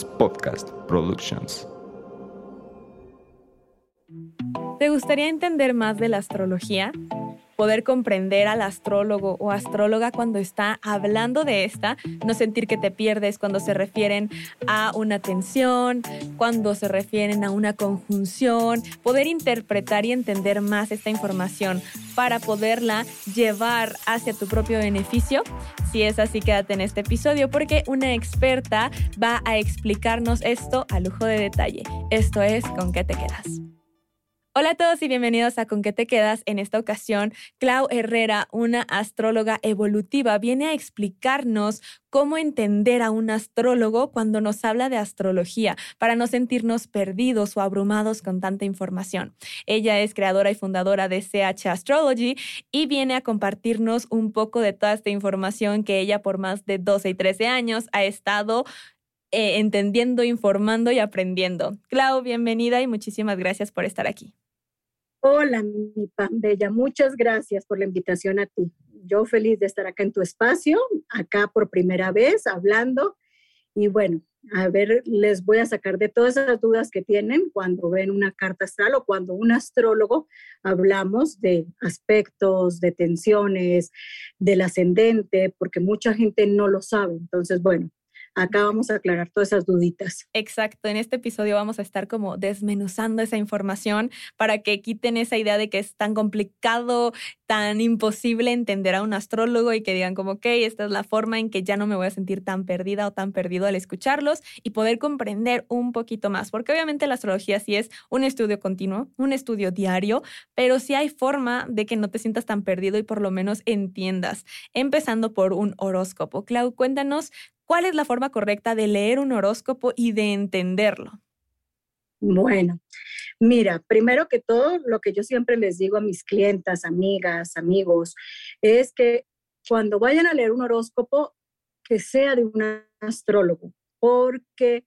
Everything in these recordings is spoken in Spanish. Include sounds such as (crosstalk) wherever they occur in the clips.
Podcast Productions. ¿Te gustaría entender más de la astrología? Poder comprender al astrólogo o astróloga cuando está hablando de esta, no sentir que te pierdes cuando se refieren a una tensión, cuando se refieren a una conjunción, poder interpretar y entender más esta información para poderla llevar hacia tu propio beneficio. Si es así, quédate en este episodio porque una experta va a explicarnos esto a lujo de detalle. Esto es ¿Con qué te quedas? Hola a todos y bienvenidos a Con qué te quedas. En esta ocasión, Clau Herrera, una astróloga evolutiva, viene a explicarnos cómo entender a un astrólogo cuando nos habla de astrología, para no sentirnos perdidos o abrumados con tanta información. Ella es creadora y fundadora de CH Astrology y viene a compartirnos un poco de toda esta información que ella por más de 12 y 13 años ha estado eh, entendiendo, informando y aprendiendo. Clau, bienvenida y muchísimas gracias por estar aquí. Hola, mi pan bella, muchas gracias por la invitación a ti. Yo feliz de estar acá en tu espacio, acá por primera vez hablando. Y bueno, a ver, les voy a sacar de todas esas dudas que tienen cuando ven una carta astral o cuando un astrólogo hablamos de aspectos, de tensiones, del ascendente, porque mucha gente no lo sabe. Entonces, bueno, acá vamos a aclarar todas esas duditas. Exacto, en este episodio vamos a estar como desmenuzando esa información para que quiten esa idea de que es tan complicado, tan imposible entender a un astrólogo y que digan como, ok, esta es la forma en que ya no me voy a sentir tan perdida o tan perdido al escucharlos y poder comprender un poquito más, porque obviamente la astrología sí es un estudio continuo, un estudio diario, pero sí hay forma de que no te sientas tan perdido y por lo menos entiendas, empezando por un horóscopo. Clau, cuéntanos ¿Cuál es la forma correcta de leer un horóscopo y de entenderlo? Bueno, mira, primero que todo, lo que yo siempre les digo a mis clientas, amigas, amigos, es que cuando vayan a leer un horóscopo, que sea de un astrólogo, porque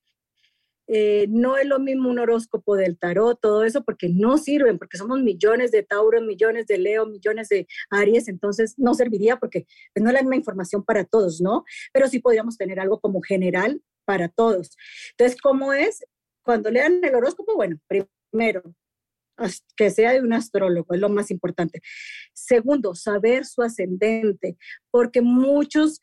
eh, no es lo mismo un horóscopo del tarot, todo eso, porque no sirven, porque somos millones de Tauro, millones de Leo, millones de Aries, entonces no serviría porque pues, no es la misma información para todos, ¿no? Pero sí podríamos tener algo como general para todos. Entonces, ¿cómo es? Cuando lean el horóscopo, bueno, primero, que sea de un astrólogo, es lo más importante. Segundo, saber su ascendente, porque muchos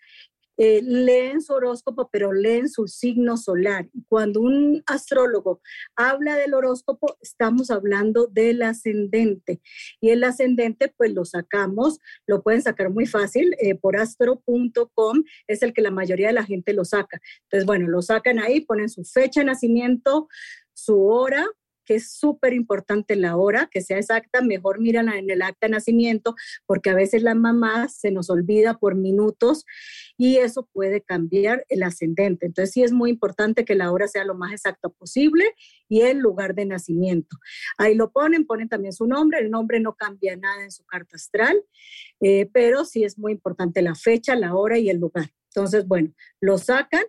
eh, leen su horóscopo, pero leen su signo solar. Y cuando un astrólogo habla del horóscopo, estamos hablando del ascendente. Y el ascendente, pues lo sacamos, lo pueden sacar muy fácil eh, por astro.com, es el que la mayoría de la gente lo saca. Entonces, bueno, lo sacan ahí, ponen su fecha de nacimiento, su hora, que es súper importante la hora, que sea exacta, mejor miran en el acta de nacimiento, porque a veces la mamá se nos olvida por minutos y eso puede cambiar el ascendente. Entonces sí es muy importante que la hora sea lo más exacta posible y el lugar de nacimiento. Ahí lo ponen, ponen también su nombre, el nombre no cambia nada en su carta astral, eh, pero sí es muy importante la fecha, la hora y el lugar. Entonces, bueno, lo sacan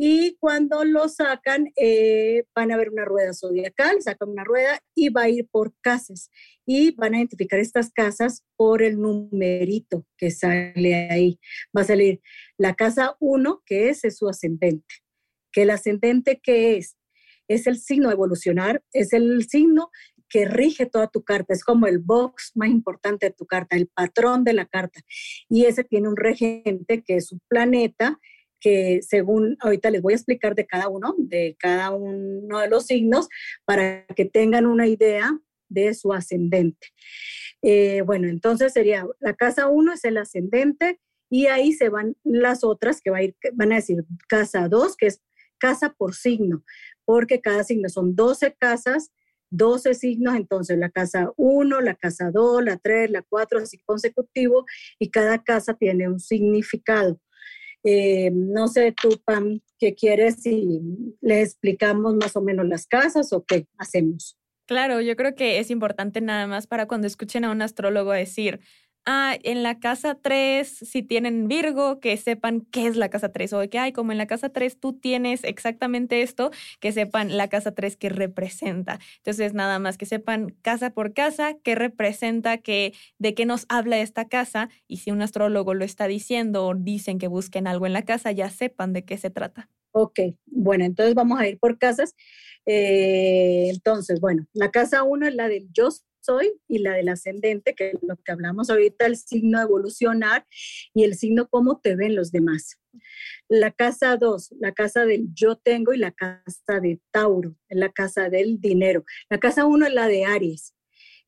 y cuando lo sacan, eh, van a ver una rueda zodiacal, sacan una rueda y va a ir por casas. Y van a identificar estas casas por el numerito que sale ahí. Va a salir la casa 1, que es, su ascendente. Que el ascendente, ¿qué es? Es el signo evolucionar, es el signo que rige toda tu carta, es como el box más importante de tu carta, el patrón de la carta. Y ese tiene un regente que es un planeta que según ahorita les voy a explicar de cada uno, de cada uno de los signos, para que tengan una idea de su ascendente. Eh, bueno, entonces sería, la casa 1 es el ascendente y ahí se van las otras que va a ir, van a decir casa 2, que es casa por signo, porque cada signo son 12 casas, 12 signos, entonces la casa 1, la casa 2, la 3, la 4, así consecutivo, y cada casa tiene un significado. Eh, no sé tú, Pam, ¿qué quieres si le explicamos más o menos las casas o qué hacemos? Claro, yo creo que es importante nada más para cuando escuchen a un astrólogo decir, ah, en la casa 3, si tienen Virgo, que sepan qué es la casa 3, o que, hay como en la casa 3 tú tienes exactamente esto, que sepan la casa 3 que representa. Entonces, nada más que sepan casa por casa, qué representa, que, de qué nos habla esta casa, y si un astrólogo lo está diciendo o dicen que busquen algo en la casa, ya sepan de qué se trata. Ok, bueno, entonces vamos a ir por casas. Eh, entonces, bueno, la casa 1 es la del yo soy y la del ascendente, que es lo que hablamos ahorita, el signo evolucionar y el signo cómo te ven los demás. La casa 2, la casa del yo tengo y la casa de Tauro, la casa del dinero. La casa 1 es la de Aries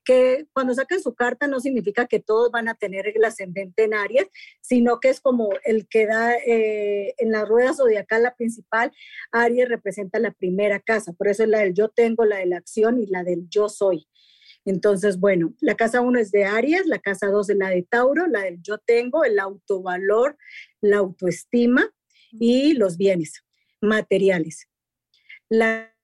que cuando saquen su carta no significa que todos van a tener el ascendente en Aries, sino que es como el que da eh, en la rueda zodiacal la principal, Aries representa la primera casa, por eso es la del yo tengo, la de la acción y la del yo soy. Entonces, bueno, la casa 1 es de Aries, la casa 2 es la de Tauro, la del yo tengo, el autovalor, la autoestima y los bienes materiales. La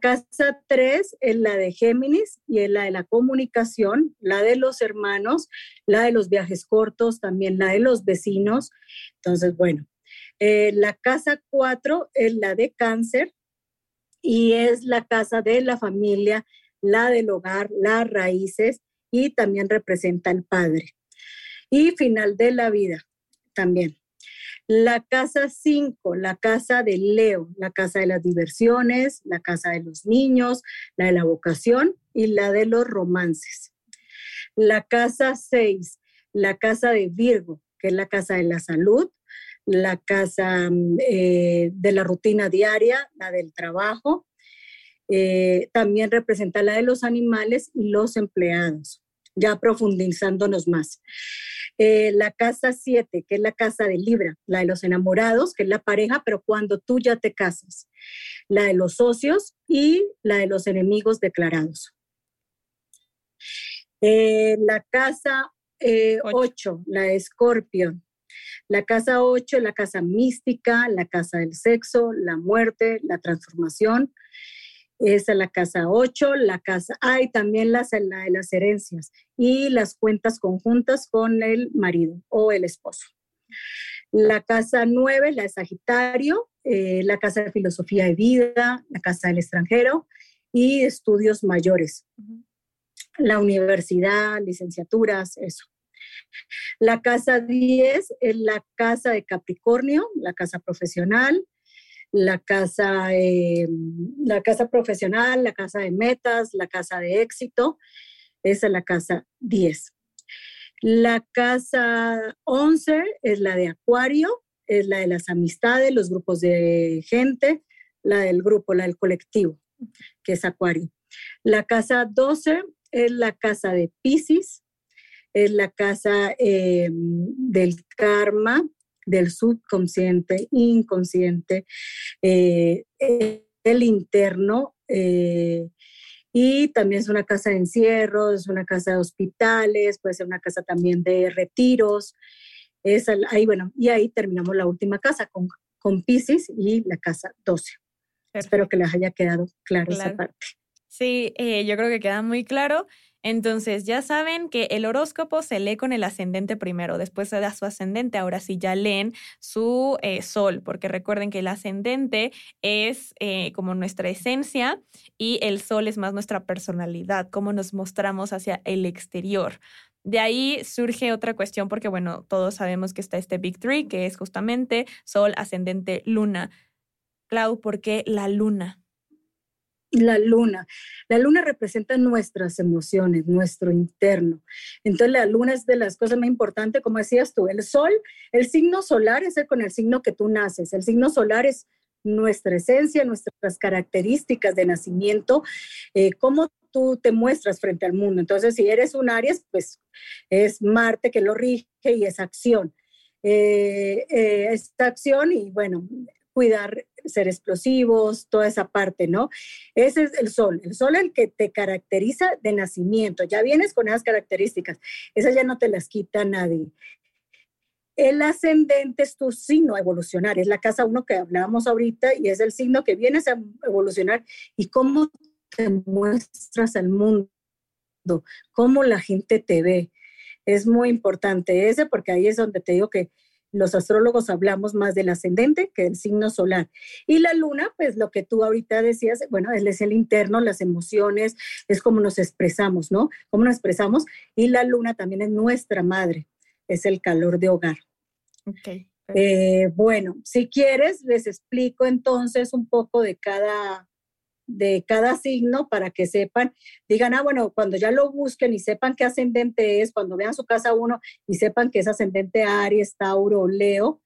casa 3 es la de Géminis y es la de la comunicación, la de los hermanos, la de los viajes cortos, también la de los vecinos. Entonces, bueno, eh, la casa 4 es la de cáncer y es la casa de la familia, la del hogar, las raíces y también representa al padre. Y final de la vida también. La casa 5, la casa de Leo, la casa de las diversiones, la casa de los niños, la de la vocación y la de los romances. La casa 6, la casa de Virgo, que es la casa de la salud, la casa mm, eh, de la rutina diaria, la del trabajo. Eh, también representa la de los animales y los empleados, ya profundizándonos más. Eh, la casa 7, que es la casa de Libra, la de los enamorados, que es la pareja, pero cuando tú ya te casas, la de los socios y la de los enemigos declarados. Eh, la casa 8, eh, la de Escorpio. La casa 8 es la casa mística, la casa del sexo, la muerte, la transformación. Esa es la casa 8, la casa, hay también la, la de las herencias y las cuentas conjuntas con el marido o el esposo. La casa 9, la de Sagitario, eh, la casa de filosofía de vida, la casa del extranjero y estudios mayores. La universidad, licenciaturas, eso. La casa 10 es la casa de Capricornio, la casa profesional, la casa, eh, la casa profesional, la casa de metas, la casa de éxito. Esa es la casa 10. La casa 11 es la de Acuario, es la de las amistades, los grupos de gente, la del grupo, la del colectivo, que es Acuario. La casa 12 es la casa de Pisces, es la casa eh, del karma, del subconsciente, inconsciente, eh, el interno. Eh, y también es una casa de encierros, es una casa de hospitales, puede ser una casa también de retiros. Es ahí, bueno, y ahí terminamos la última casa con, con Pisces y la casa 12. Espero que les haya quedado claro, esa parte. Sí, eh, yo creo que queda muy claro. Entonces, ya saben que el horóscopo se lee con el ascendente primero, después se da su ascendente, ahora sí ya leen su eh, sol, porque recuerden que el ascendente es eh, como nuestra esencia y el sol es más nuestra personalidad, cómo nos mostramos hacia el exterior. De ahí surge otra cuestión, porque bueno, todos sabemos que está este Big Three, que es justamente sol, ascendente, luna. Clau, ¿por qué la luna? La luna. La luna representa nuestras emociones, nuestro interno. Entonces la luna es de las cosas más importantes, como decías tú, el sol, el signo solar es el con el signo que tú naces. El signo solar es nuestra esencia, nuestras características de nacimiento, eh, cómo tú te muestras frente al mundo. Entonces, si eres un Aries, pues es Marte que lo rige y es acción. Eh, eh, esta acción y bueno, cuidar, ser explosivos, toda esa parte, ¿no? Ese es el sol, el sol el que te caracteriza de nacimiento, ya vienes con esas características, esas ya no te las quita nadie. El ascendente es tu signo a evolucionar, es la casa uno que hablábamos ahorita y es el signo que vienes a evolucionar y cómo te muestras al mundo, cómo la gente te ve. Es muy importante ese porque ahí es donde te digo que los astrólogos hablamos más del ascendente que del signo solar. Y la luna, pues lo que tú ahorita decías, bueno, él es el interno, las emociones, es como nos expresamos, ¿no? Cómo nos expresamos. Y la luna también es nuestra madre, es el calor de hogar. Ok, Eh, bueno, si quieres, les explico entonces un poco de cada, de cada signo para que sepan, digan, ah, bueno, cuando ya lo busquen y sepan qué ascendente es, cuando vean su casa uno y sepan que es ascendente Aries, Tauro, Leo,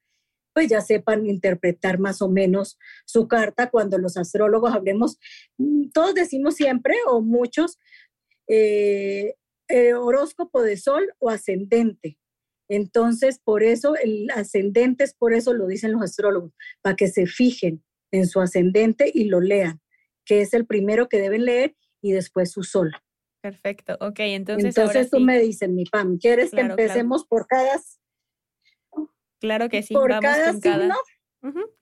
pues ya sepan interpretar más o menos su carta cuando los astrólogos hablemos, mm, todos decimos siempre o muchos, eh, eh, horóscopo de sol o ascendente. Entonces, por eso el ascendente es por eso lo dicen los astrólogos, para que se fijen en su ascendente y lo lean que es el primero que deben leer y después su sol. Perfecto, ok, entonces. Entonces tú me dices, mi Pam, ¿quieres que empecemos por cada? Claro que sí, por vamos cada signo.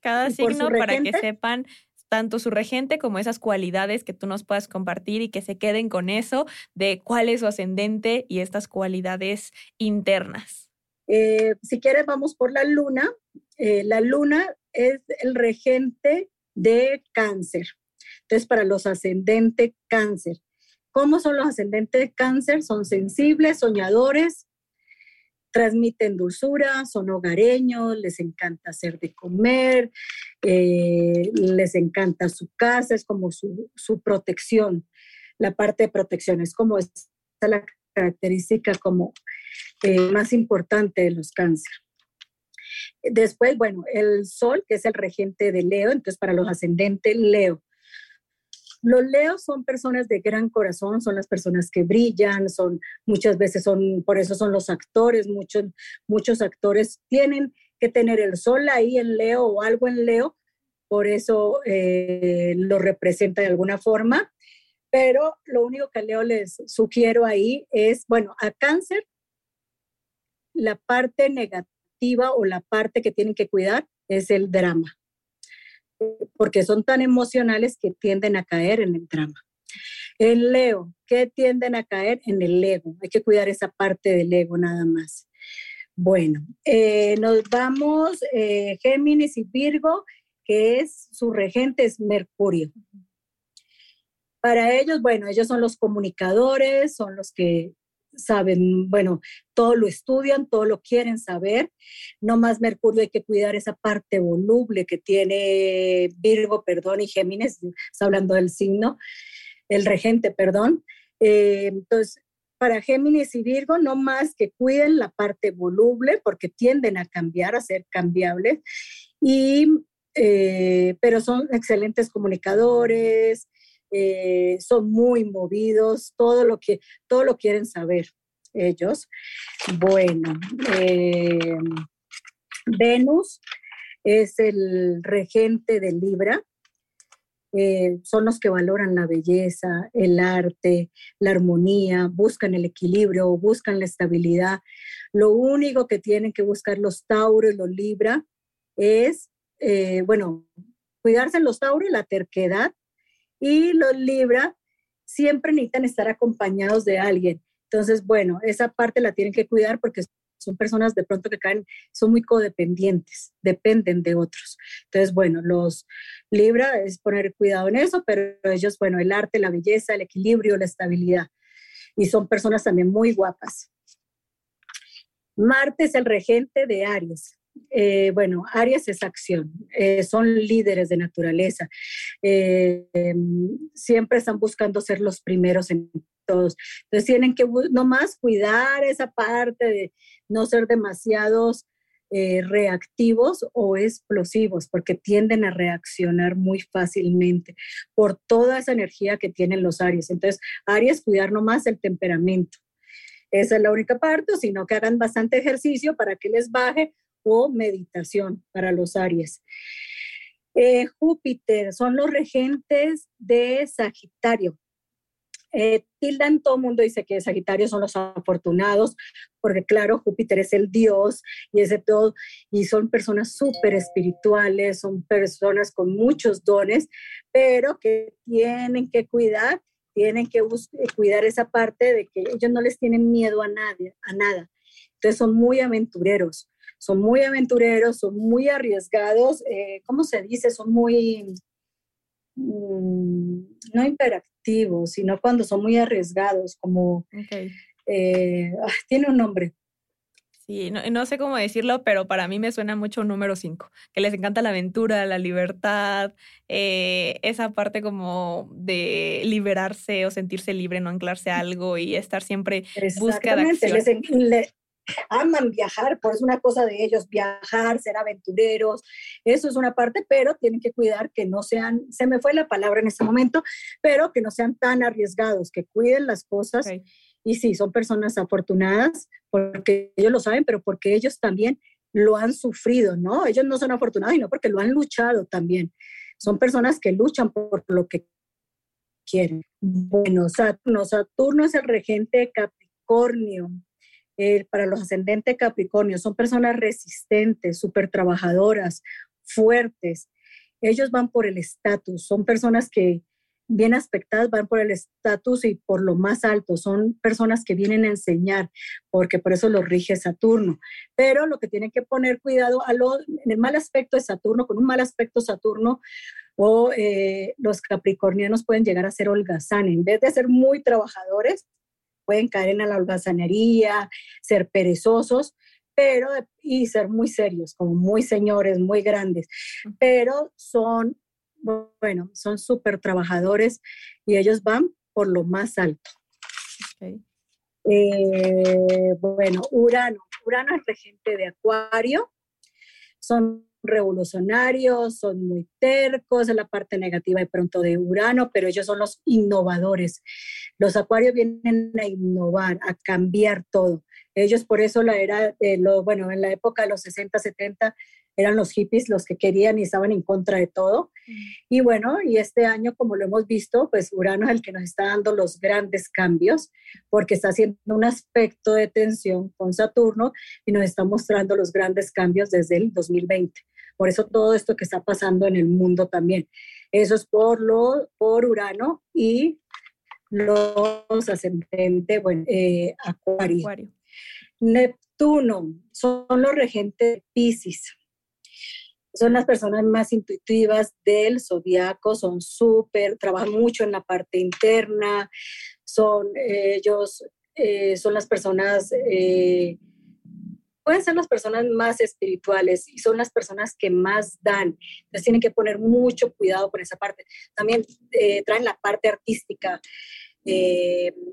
Cada, signo para que sepan tanto su regente como esas cualidades que tú nos puedas compartir y que se queden con eso de cuál es su ascendente y estas cualidades internas. Eh, si quieres, vamos por la luna. Eh, la luna es el regente de cáncer. Entonces, para los ascendentes cáncer. ¿Cómo son los ascendentes cáncer? Son sensibles, soñadores, transmiten dulzura, son hogareños, les encanta hacer de comer, eh, les encanta su casa, es como su, protección. La parte de protección es como esa la característica como eh, más importante de los cáncer. Después, bueno, el sol, que es el regente de Leo, entonces para los ascendentes Leo, los leos son personas de gran corazón, son las personas que brillan, son muchas veces son, por eso son los actores, muchos, muchos actores tienen que tener el sol ahí en Leo o algo en Leo, por eso eh, lo representa de alguna forma. Pero lo único que Leo les sugiero ahí es, bueno, a cáncer, la parte negativa o la parte que tienen que cuidar es el drama porque son tan emocionales que tienden a caer en el drama. En Leo, ¿qué tienden a caer? En el ego. Hay que cuidar esa parte del ego nada más. Bueno, eh, nos vamos eh, Géminis y Virgo, que es su regente es Mercurio. Para ellos, bueno, ellos son los comunicadores, son los que saben, bueno, todo lo estudian, todo lo quieren saber. No más Mercurio, hay que cuidar esa parte voluble que tiene Virgo, perdón, y Géminis, está hablando del signo, el regente, perdón. Eh, entonces, para Géminis y Virgo, no más que cuiden la parte voluble, porque tienden a cambiar, a ser cambiables, y, eh, pero son excelentes comunicadores, eh, son muy movidos, todo lo que, todo lo quieren saber ellos. Bueno, eh, Venus es el regente de Libra. Eh, son los que valoran la belleza, el arte, la armonía, buscan el equilibrio, buscan la estabilidad. Lo único que tienen que buscar los Tauro y los Libra es, bueno, cuidarse los Tauro y la terquedad, y los Libra siempre necesitan estar acompañados de alguien. Entonces, bueno, esa parte la tienen que cuidar porque son personas de pronto que caen, son muy codependientes, dependen de otros. Entonces, bueno, los Libra es poner cuidado en eso, pero ellos, bueno, el arte, la belleza, el equilibrio, la estabilidad. Y son personas también muy guapas. Marte es el regente de Aries. Eh, bueno, Aries es acción, eh, son líderes de naturaleza, eh, siempre están buscando ser los primeros en todos. Entonces tienen que nomás cuidar esa parte de no ser demasiados reactivos o explosivos, porque tienden a reaccionar muy fácilmente por toda esa energía que tienen los Aries. Entonces, Aries, cuidar nomás el temperamento. Esa es la única parte, sino que hagan bastante ejercicio para que les baje o meditación para los Aries. Eh, Júpiter son los regentes de Sagitario. Eh, tildan, todo el mundo dice que Sagitario son los afortunados, porque claro, Júpiter es el Dios y es de todo, y son personas súper espirituales, son personas con muchos dones, pero que tienen que cuidar, tienen que cuidar esa parte de que ellos no les tienen miedo a nadie, a nada. Entonces son muy aventureros son muy aventureros, son muy arriesgados, eh, ¿cómo se dice? Son muy, mm, no hiperactivos, sino cuando son muy arriesgados, como, eh, ah, tiene un nombre. Sí, no, sé cómo decirlo, pero para mí me suena mucho número 5, que les encanta la aventura, la libertad, eh, esa parte como de liberarse o sentirse libre, no anclarse a algo y estar siempre busca de acción. Les, aman viajar, por eso es una cosa de ellos, viajar, ser aventureros, eso es una parte, pero tienen que cuidar que no sean, se me fue la palabra en este momento, pero que no sean tan arriesgados, que cuiden las cosas. Y sí, son personas afortunadas porque ellos lo saben, pero porque ellos también lo han sufrido, ¿no? Ellos no son afortunados, sino porque lo han luchado también. Son personas que luchan por lo que quieren. Bueno, Saturno, Saturno es el regente de Capricornio. Para los ascendentes Capricornio, son personas resistentes, súper trabajadoras, fuertes. Ellos van por el estatus, son personas que bien aspectadas van por el estatus y por lo más alto. Son personas que vienen a enseñar, porque por eso lo rige Saturno. Pero lo que tienen que poner cuidado a lo, en el mal aspecto de Saturno, con un mal aspecto Saturno, o eh, los capricornianos pueden llegar a ser holgazán. En vez de ser muy trabajadores, pueden caer en la holgazanería, ser perezosos, pero y ser muy serios, como muy señores, muy grandes, pero son bueno, son súper trabajadores y ellos van por lo más alto. Eh, bueno, Urano. Urano es regente de Acuario. Son revolucionarios, son muy tercos, es la parte negativa de pronto de Urano, pero ellos son los innovadores. Los acuarios vienen a innovar, a cambiar todo. Ellos por eso la era, de lo, bueno, en la época de los 60, 70, eran los hippies los que querían y estaban en contra de todo. Mm. Y bueno, y este año, como lo hemos visto, pues Urano es el que nos está dando los grandes cambios, porque está haciendo un aspecto de tensión con Saturno y nos está mostrando los grandes cambios desde el 2020. Por eso todo esto que está pasando en el mundo también. Eso es por, lo, por Urano y los ascendentes, bueno, eh, Acuario. Neptuno son los regentes de Pisces son las personas más intuitivas del zodiaco, son súper, trabajan mucho en la parte interna, son ellos, eh, son las personas, eh, pueden ser las personas más espirituales y son las personas que más dan. Entonces tienen que poner mucho cuidado con esa parte. También eh, traen la parte artística.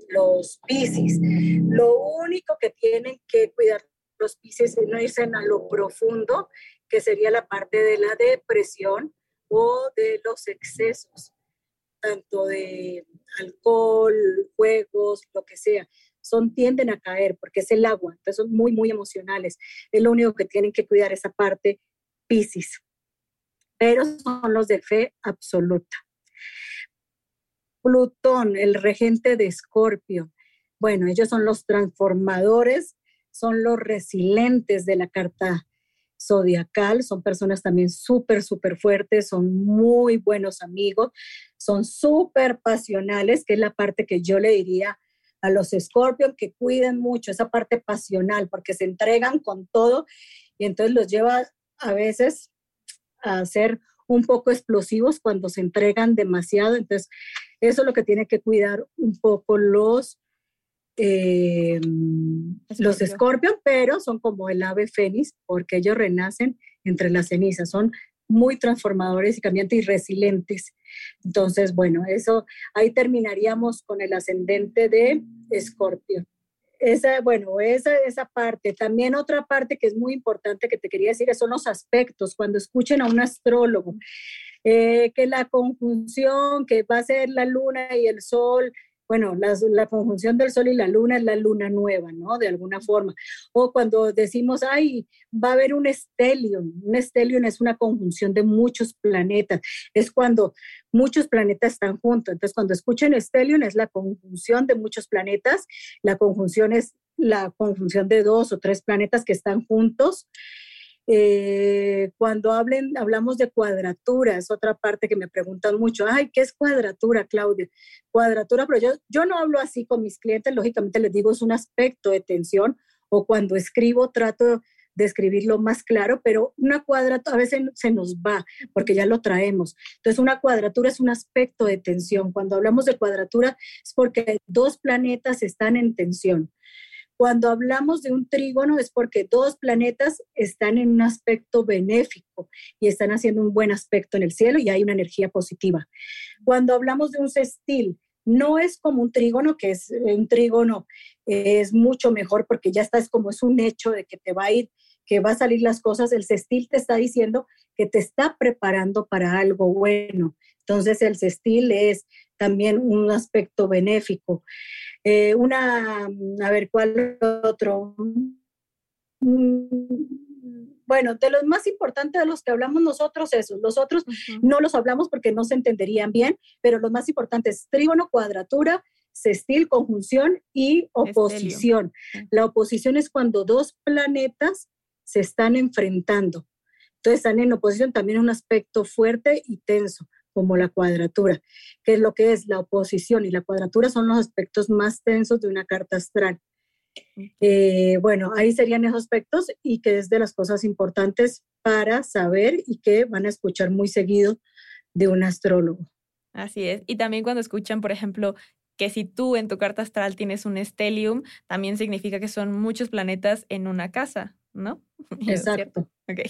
los piscis. Lo único que tienen que cuidar los piscis es no irse a lo profundo que sería la parte de la depresión o de los excesos, tanto de alcohol, juegos, lo que sea. Son tienden a caer porque es el agua, entonces son muy, muy emocionales. Es lo único que tienen que cuidar esa parte Piscis. Pero son los de fe absoluta. Plutón, el regente de Escorpio. Bueno, ellos son los transformadores, son los resilientes de la carta zodiacal, son personas también súper, súper fuertes, son muy buenos amigos, son súper pasionales, que es la parte que yo le diría a los Scorpion que cuiden mucho esa parte pasional, porque se entregan con todo y entonces los lleva a veces a ser un poco explosivos cuando se entregan demasiado. Entonces, eso es lo que tiene que cuidar un poco los eh, los escorpión, pero son como el ave fénix porque ellos renacen entre las cenizas, son muy transformadores y cambiantes y resilientes. Entonces, bueno, eso ahí terminaríamos con el ascendente de escorpio. Esa, bueno, esa, esa parte. También otra parte que es muy importante que te quería decir son los aspectos. Cuando escuchen a un astrólogo, eh, que la conjunción, que va a ser la luna y el sol, bueno, la, conjunción del Sol y la Luna es la luna nueva, ¿no? De alguna forma. O cuando decimos, ay, va a haber un estelion. Un estelion es una conjunción de muchos planetas. Es cuando muchos planetas están juntos. Entonces, cuando escuchen estelion es la conjunción de muchos planetas. La conjunción es la conjunción de dos o tres planetas que están juntos. Eh, cuando hablen, hablamos de cuadratura, es otra parte que me preguntan mucho, ay, ¿qué es cuadratura, Claudia? Cuadratura, pero yo, yo no hablo así con mis clientes, lógicamente les digo, es un aspecto de tensión, o cuando escribo trato de escribirlo más claro, pero una cuadratura a veces se nos va porque ya lo traemos. Entonces, una cuadratura es un aspecto de tensión. Cuando hablamos de cuadratura es porque dos planetas están en tensión. Cuando hablamos de un trígono es porque dos planetas están en un aspecto benéfico y están haciendo un buen aspecto en el cielo y hay una energía positiva. Cuando hablamos de un sextil, no es como un trígono, que es un trígono es mucho mejor porque ya está, es como es un hecho de que te va a ir, que va a salir las cosas. El sextil te está diciendo que te está preparando para algo bueno. Entonces el sextil es también un aspecto benéfico. Eh, una, a ver, ¿cuál otro? Mm, bueno, de los más importantes de los que hablamos nosotros, esos. Los otros no los hablamos porque no se entenderían bien, pero los más importantes, trígono, cuadratura, sextil, conjunción y oposición. La oposición es cuando dos planetas se están enfrentando. Entonces están en oposición también un aspecto fuerte y tenso como la cuadratura, que es lo que es la oposición y la cuadratura son los aspectos más tensos de una carta astral. Eh, bueno, ahí serían esos aspectos y que es de las cosas importantes para saber y que van a escuchar muy seguido de un astrólogo. Así es. Y también cuando escuchan, por ejemplo, que si tú en tu carta astral tienes un stellium, también significa que son muchos planetas en una casa, ¿no? (laughs) Exacto. Ok.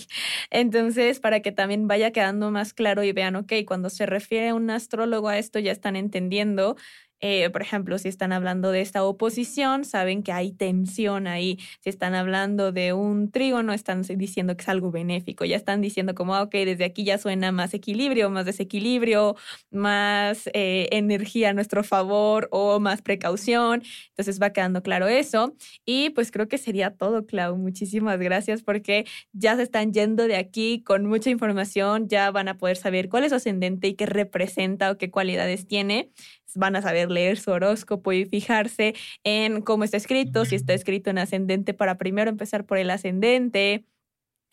Entonces, para que también vaya quedando más claro y vean, ok, cuando se refiere a un astrólogo a esto, ya están entendiendo eh, por ejemplo, si están hablando de esta oposición, saben que hay tensión ahí. Si están hablando de un trígono, están diciendo que es algo benéfico. Ya están diciendo como, ah, ok, desde aquí ya suena más equilibrio, más desequilibrio, más eh, energía a nuestro favor o más precaución. Entonces va quedando claro eso. Y pues creo que sería todo, Clau. Muchísimas gracias porque ya se están yendo de aquí con mucha información. Ya van a poder saber cuál es su ascendente y qué representa o qué cualidades tiene van a saber leer su horóscopo y fijarse en cómo está escrito, si está escrito en ascendente para primero empezar por el ascendente.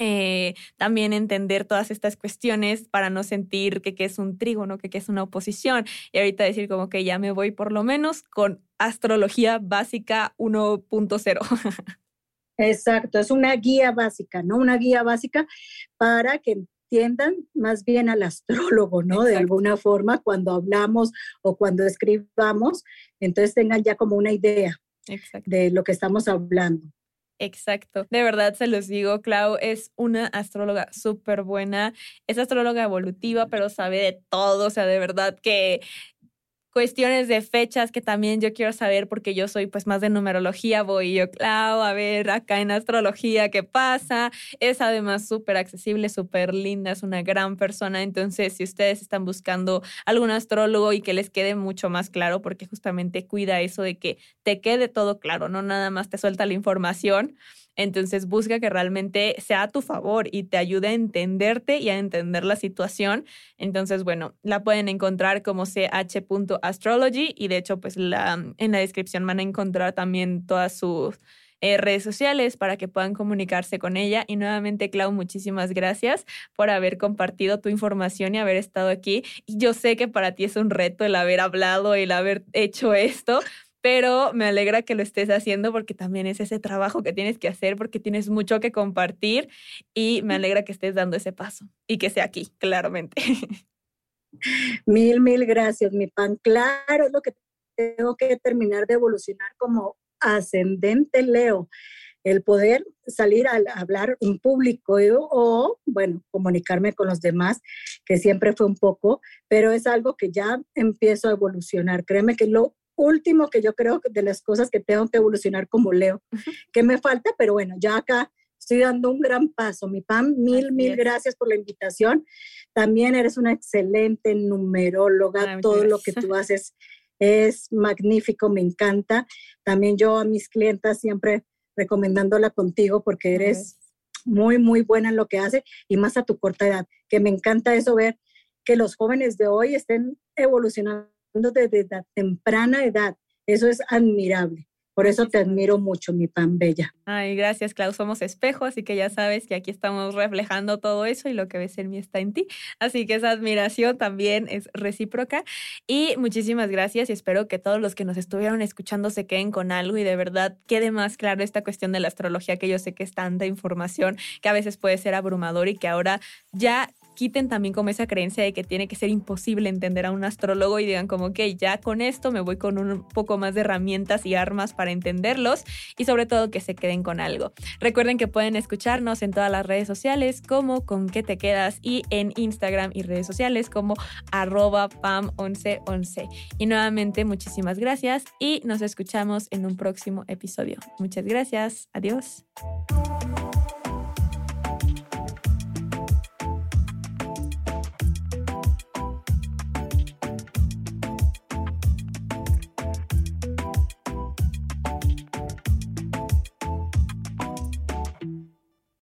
Eh, también entender todas estas cuestiones para no sentir que, que es un trígono, que, que es una oposición. Y ahorita decir como que ya me voy por lo menos con astrología básica 1.0. (laughs) Exacto, es una guía básica, ¿no? Una guía básica para que entiendan más bien al astrólogo, ¿no? De alguna forma, cuando hablamos o cuando escribamos, entonces tengan ya como una idea de lo que estamos hablando. Exacto. De verdad se los digo, Clau es una astróloga súper buena. Es astróloga evolutiva, pero sabe de todo. O sea, de verdad que cuestiones de fechas que también yo quiero saber porque yo soy pues más de numerología, voy yo, Clau, a ver acá en astrología qué pasa. Es además súper accesible, súper linda, es una gran persona. Entonces, si ustedes están buscando algún astrólogo y que les quede mucho más claro, porque justamente cuida eso de que te quede todo claro, no nada más te suelta la información entonces busca que realmente sea a tu favor y te ayude a entenderte y a entender la situación. Entonces, bueno, la pueden encontrar como ch.astrology y de hecho, pues la, en la descripción van a encontrar también todas sus eh, redes sociales para que puedan comunicarse con ella. Y nuevamente, Clau, muchísimas gracias por haber compartido tu información y haber estado aquí. Y yo sé que para ti es un reto el haber hablado, el haber hecho esto, pero me alegra que lo estés haciendo porque también es ese trabajo que tienes que hacer porque tienes mucho que compartir y me alegra que estés dando ese paso y que sea aquí, claramente. (laughs) Mil, mil gracias, mi pan. Claro, es lo que tengo que terminar de evolucionar como ascendente Leo, el poder salir a hablar en público o, bueno, comunicarme con los demás, que siempre fue un poco, pero es algo que ya empiezo a evolucionar. Créeme que lo último que yo creo de las cosas que tengo que evolucionar como Leo, que me falta, pero bueno, ya acá estoy dando un gran paso. Mi Pam, mil, mil gracias por la invitación. También eres una excelente numeróloga, todo lo que tú haces es magnífico, me encanta. También yo a mis clientas siempre recomendándola contigo porque eres muy, muy buena en lo que hace y más a tu corta edad, que me encanta eso ver que los jóvenes de hoy estén evolucionando desde temprana edad. Eso es admirable. Por eso te admiro mucho, mi pan bella. Ay, gracias, Clau. Somos espejos, así que ya sabes que aquí estamos reflejando todo eso y lo que ves en mí está en ti. Así que esa admiración también es recíproca. Y muchísimas gracias y espero que todos los que nos estuvieron escuchando se queden con algo y de verdad quede más claro esta cuestión de la astrología, que yo sé que es tanta información que a veces puede ser abrumador y que ahora ya quiten también como esa creencia de que tiene que ser imposible entender a un astrólogo y digan como, ok, ya con esto me voy con un poco más de herramientas y armas para entenderlos y sobre todo que se queden con algo. Recuerden que pueden escucharnos en todas las redes sociales como con qué te quedas y en Instagram y redes sociales como arroba pam1111. Y nuevamente muchísimas gracias y nos escuchamos en un próximo episodio. Muchas gracias. Adiós.